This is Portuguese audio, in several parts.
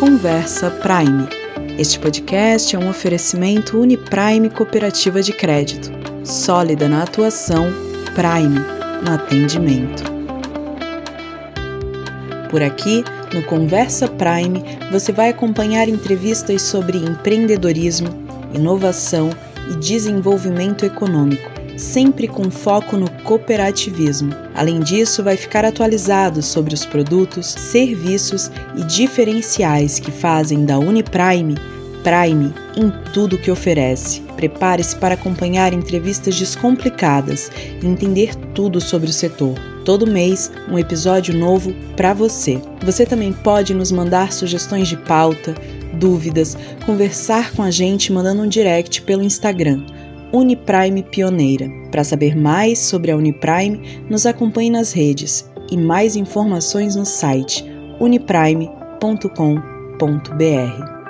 Conversa Prime. Este podcast é um oferecimento Uniprime Cooperativa de Crédito, sólida na atuação, Prime no atendimento. Por aqui, no Conversa Prime, você vai acompanhar entrevistas sobre empreendedorismo, inovação e desenvolvimento econômico sempre com foco no cooperativismo. Além disso, vai ficar atualizado sobre os produtos, serviços e diferenciais que fazem da Uniprime Prime em tudo que oferece. Prepare-se para acompanhar entrevistas descomplicadas e entender tudo sobre o setor. Todo mês, um episódio novo para você. Você também pode nos mandar sugestões de pauta, dúvidas, conversar com a gente mandando um direct pelo Instagram Uniprime Pioneira. Para saber mais sobre a Uniprime, nos acompanhe nas redes e mais informações no site uniprime.com.br.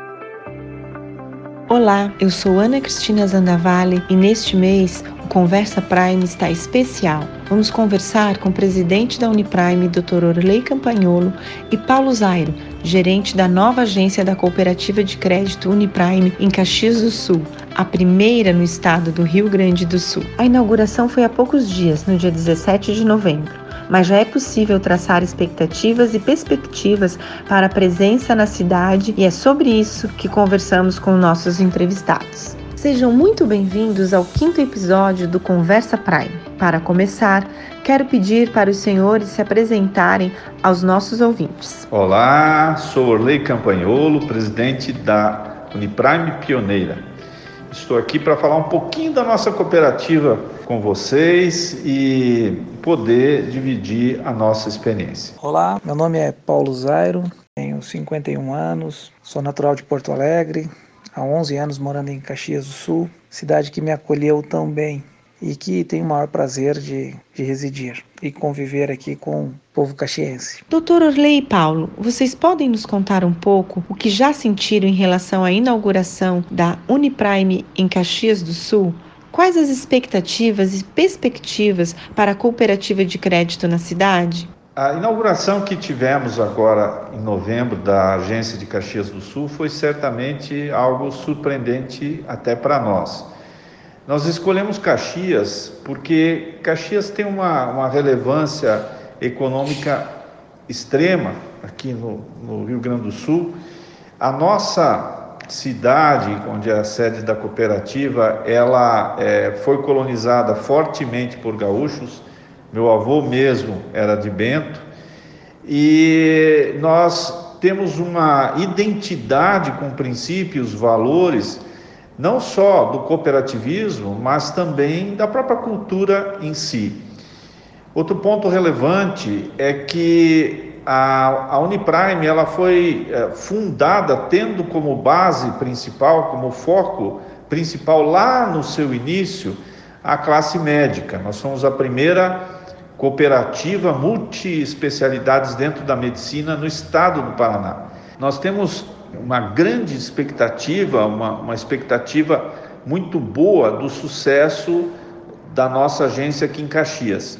Olá, eu sou Ana Cristina Zandavalli e neste mês o Conversa Prime está especial. Vamos conversar com o presidente da Uniprime, Dr. Orley Campagnolo, e Paulo Zairo, gerente da nova agência da Cooperativa de Crédito Uniprime em Caxias do Sul, a primeira no estado do Rio Grande do Sul. A inauguração foi há poucos dias, no dia 17 de novembro, mas já é possível traçar expectativas e perspectivas para a presença na cidade e é sobre isso que conversamos com nossos entrevistados. Sejam muito bem-vindos ao quinto episódio do Conversa Prime. Para começar, quero pedir para os senhores se apresentarem aos nossos ouvintes. Olá, sou Orley Campanholo, presidente da Uniprime Pioneira. Estou aqui para falar um pouquinho da nossa cooperativa com vocês e poder dividir a nossa experiência. Olá, meu nome é Paulo Zairo, tenho 51 anos, sou natural de Porto Alegre, há 11 anos morando em Caxias do Sul, cidade que me acolheu tão bem e que tenho o maior prazer de, de residir e conviver aqui com o povo caxiense. Doutor Orley e Paulo, vocês podem nos contar um pouco o que já sentiram em relação à inauguração da Uniprime em Caxias do Sul? Quais as expectativas e perspectivas para a cooperativa de crédito na cidade? A inauguração que tivemos agora em novembro da agência de Caxias do Sul foi certamente algo surpreendente até para nós. Nós escolhemos Caxias porque Caxias tem uma, uma relevância econômica extrema aqui no, no, Rio Grande do Sul. A nossa cidade, onde é a sede da cooperativa, ela é, foi colonizada fortemente por gaúchos. Meu avô mesmo era de Bento e nós temos uma identidade com princípios, valores não só do cooperativismo, mas também da própria cultura em si. Outro ponto relevante é que a, a Uniprime ela foi é, fundada tendo como base principal, como foco principal lá no seu início, a classe médica. Nós somos a primeira cooperativa multi-especialidades dentro da medicina no estado do Paraná. Nós temos uma grande expectativa, uma, uma expectativa muito boa do sucesso da nossa agência aqui em Caxias.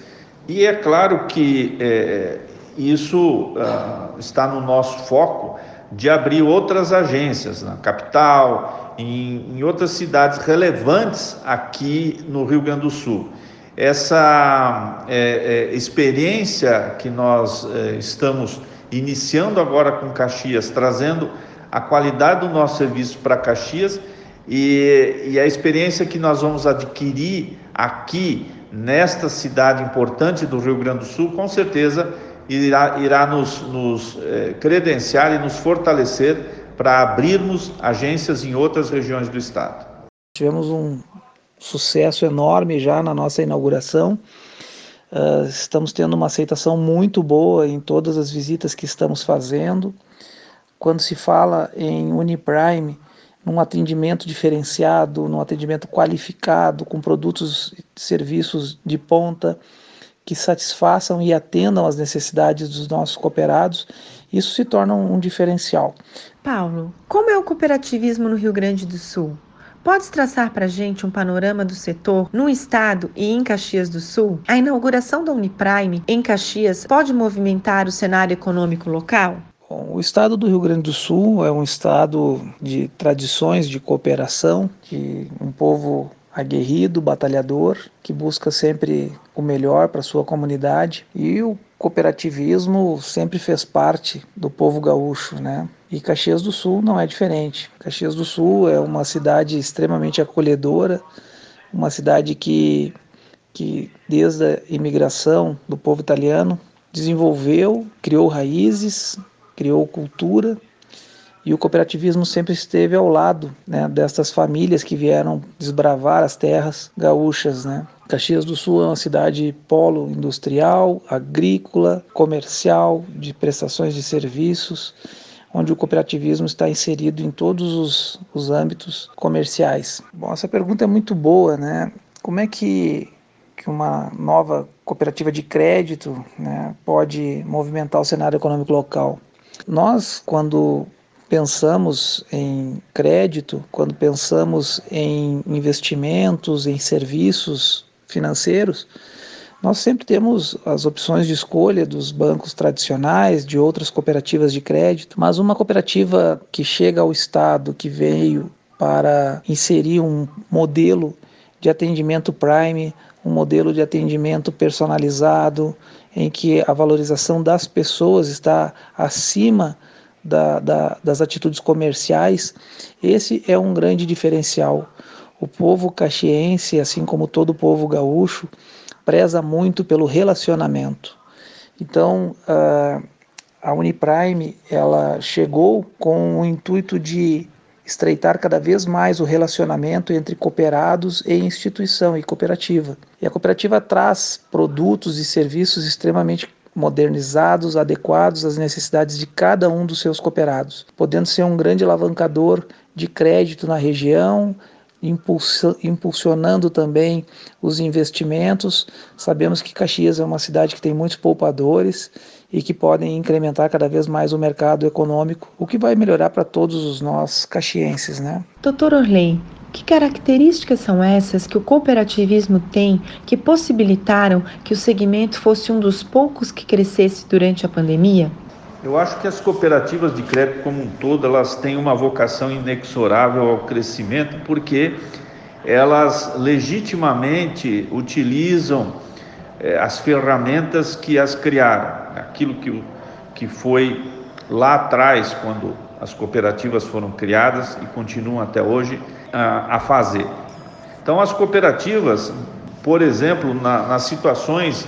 E é claro que é, isso uh, está no nosso foco de abrir outras agências na capital, em, em, outras cidades relevantes aqui no Rio Grande do Sul. Essa é, é, experiência que nós é, estamos iniciando agora com Caxias, trazendo a qualidade do nosso serviço para Caxias e, e, a experiência que nós vamos adquirir aqui nesta cidade importante do Rio Grande do Sul, com certeza irá, irá nos, nos eh, credenciar e nos fortalecer para abrirmos agências em outras regiões do estado. Tivemos um sucesso enorme já na nossa inauguração. Uh, estamos tendo uma aceitação muito boa em todas as visitas que estamos fazendo quando se fala em Uniprime, num atendimento diferenciado, num atendimento qualificado, com produtos e serviços de ponta que satisfaçam e atendam às necessidades dos nossos cooperados, isso se torna um diferencial. Paulo, como é o cooperativismo no Rio Grande do Sul? Podes traçar para a gente um panorama do setor no estado e em Caxias do Sul? A inauguração da Uniprime em Caxias pode movimentar o cenário econômico local? Bom, O estado do Rio Grande do Sul é um estado de tradições de cooperação, de um povo aguerrido, batalhador, que busca sempre o melhor para sua comunidade e o cooperativismo sempre fez parte do povo gaúcho, né? E Caxias do Sul não é diferente. Caxias do Sul é uma cidade extremamente acolhedora, uma cidade que que desde a imigração do povo italiano desenvolveu, criou raízes, criou cultura e o cooperativismo sempre esteve ao lado né, dessas famílias que vieram desbravar as terras gaúchas. Né. Caxias do Sul é uma cidade polo industrial, agrícola, comercial, de prestações de serviços, onde o cooperativismo está inserido em todos os, os âmbitos comerciais. Bom, essa pergunta é muito boa, né? Como é que que uma nova cooperativa de crédito né, pode movimentar o cenário econômico local. Nós, quando pensamos em crédito, quando pensamos em investimentos, em serviços financeiros, nós sempre temos as opções de escolha dos bancos tradicionais, de outras cooperativas de crédito, mas uma cooperativa que chega ao Estado, que veio para inserir um modelo de atendimento prime, um modelo de atendimento personalizado, em que a valorização das pessoas está acima da, da, das atitudes comerciais, esse é um grande diferencial. O povo caxiense, assim como todo o povo gaúcho, preza muito pelo relacionamento. Então, a Uniprime ela chegou com o intuito de estreitar cada vez mais o relacionamento entre cooperados e instituição e cooperativa. E a cooperativa traz produtos e serviços extremamente modernizados, adequados às necessidades de cada um dos seus cooperados, podendo ser um grande alavancador de crédito na região, impulsionando também os investimentos. Sabemos que Caxias é uma cidade que tem muitos poupadores e que podem incrementar cada vez mais o mercado econômico, o que vai melhorar para todos os nós caxienses, né? Doutor Orley, que características são essas que o cooperativismo tem que possibilitaram que o segmento fosse um dos poucos que crescesse durante a pandemia? Eu acho que as cooperativas de crédito como um todo, elas têm uma vocação inexorável ao crescimento, porque elas legitimamente utilizam eh, as ferramentas que as criaram, aquilo que, que foi lá atrás, quando as cooperativas foram criadas e continuam até hoje a, a fazer. Então, as cooperativas, por exemplo, na, nas situações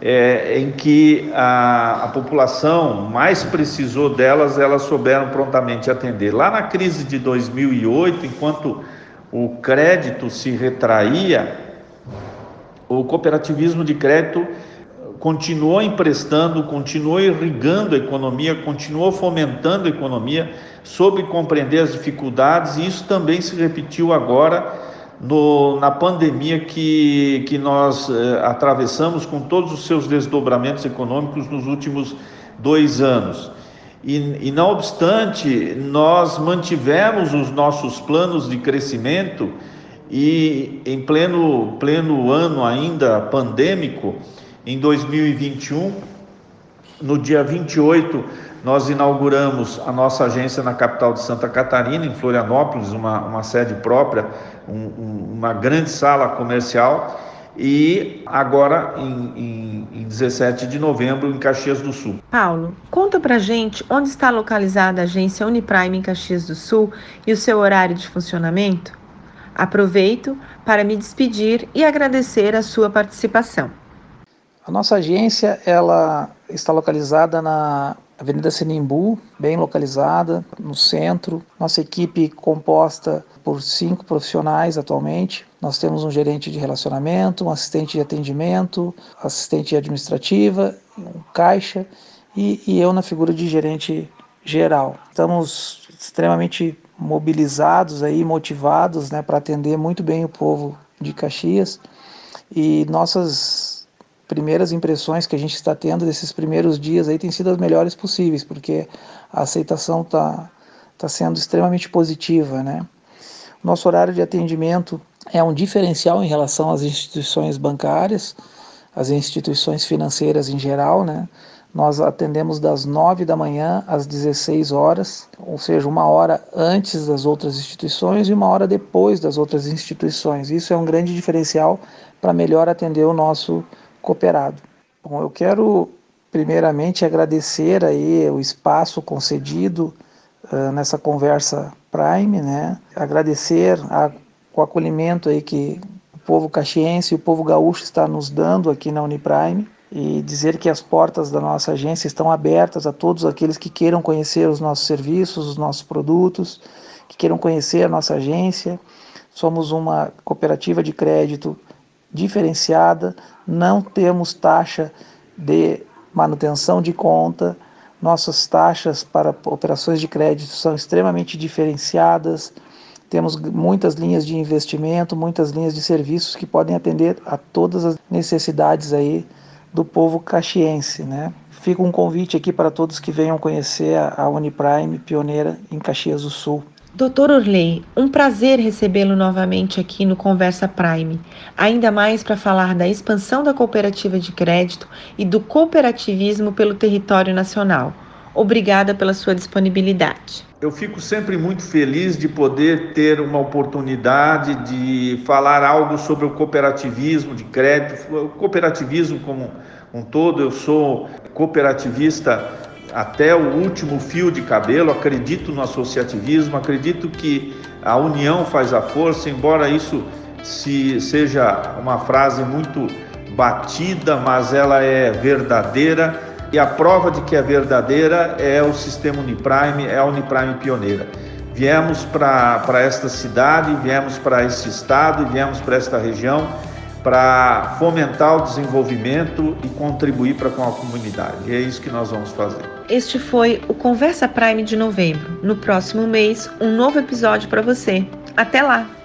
é, em que a, a, população mais precisou delas, elas souberam prontamente atender. Lá na crise de 2008, enquanto o crédito se retraía, o cooperativismo de crédito continuou emprestando, continuou irrigando a economia, continuou fomentando a economia, soube compreender as dificuldades, e isso também se repetiu agora no, na pandemia que, que nós eh, atravessamos com todos os seus desdobramentos econômicos nos últimos dois anos. E, e não obstante, nós mantivemos os nossos planos de crescimento e em pleno, pleno ano ainda pandêmico, em 2021, no dia 28, nós inauguramos a nossa agência na capital de Santa Catarina, em Florianópolis, uma, uma sede própria, um, um, uma grande sala comercial, e agora em, em, em 17 de novembro em Caxias do Sul. Paulo, conta pra gente onde está localizada a agência Uniprime em Caxias do Sul e o seu horário de funcionamento? Aproveito para me despedir e agradecer a sua participação. A nossa agência ela está localizada na Avenida Sinimbu, bem localizada, no centro. Nossa equipe composta por cinco profissionais atualmente. Nós temos um gerente de relacionamento, um assistente de atendimento, assistente administrativa, um caixa e, e eu na figura de gerente geral. Estamos extremamente mobilizados aí, motivados, né, para atender muito bem o povo de Caxias e nossas primeiras impressões que a gente está tendo desses primeiros dias aí têm sido as melhores possíveis, porque a aceitação está tá sendo extremamente positiva, né? Nosso horário de atendimento é um diferencial em relação às instituições bancárias, às instituições financeiras em geral, né? Nós atendemos das 9 da manhã às 16 horas, ou seja, uma hora antes das outras instituições e uma hora depois das outras instituições. Isso é um grande diferencial para melhor atender o nosso cooperado. Bom, eu quero primeiramente agradecer aí o espaço concedido uh, nessa conversa Prime, né? Agradecer a, o acolhimento aí que o povo caxiense e o povo gaúcho está nos dando aqui na Uniprime e dizer que as portas da nossa agência estão abertas a todos aqueles que queiram conhecer os nossos serviços, os nossos produtos, que queiram conhecer a nossa agência. Somos uma cooperativa de crédito diferenciada, não temos taxa de manutenção de conta, nossas taxas para operações de crédito são extremamente diferenciadas. Temos muitas linhas de investimento, muitas linhas de serviços que podem atender a todas as necessidades aí do povo caxiense, né? Fica um convite aqui para todos que venham conhecer a Uniprime, pioneira em Caxias do Sul. Doutor Orley, um prazer recebê-lo novamente aqui no Conversa Prime, ainda mais para falar da expansão da cooperativa de crédito e do cooperativismo pelo território nacional. Obrigada pela sua disponibilidade. Eu fico sempre muito feliz de poder ter uma oportunidade de falar algo sobre o cooperativismo de crédito, o cooperativismo como um todo. Eu sou cooperativista até o último fio de cabelo, acredito no associativismo, acredito que a união faz a força, embora isso se seja uma frase muito batida, mas ela é verdadeira e a prova de que é verdadeira é o sistema Uniprime, é a Uniprime pioneira. Viemos para esta cidade, viemos para esse estado, viemos para esta região para fomentar o desenvolvimento e contribuir para com a comunidade. E é isso que nós vamos fazer. Este foi o Conversa Prime de novembro. No próximo mês, um novo episódio para você. Até lá!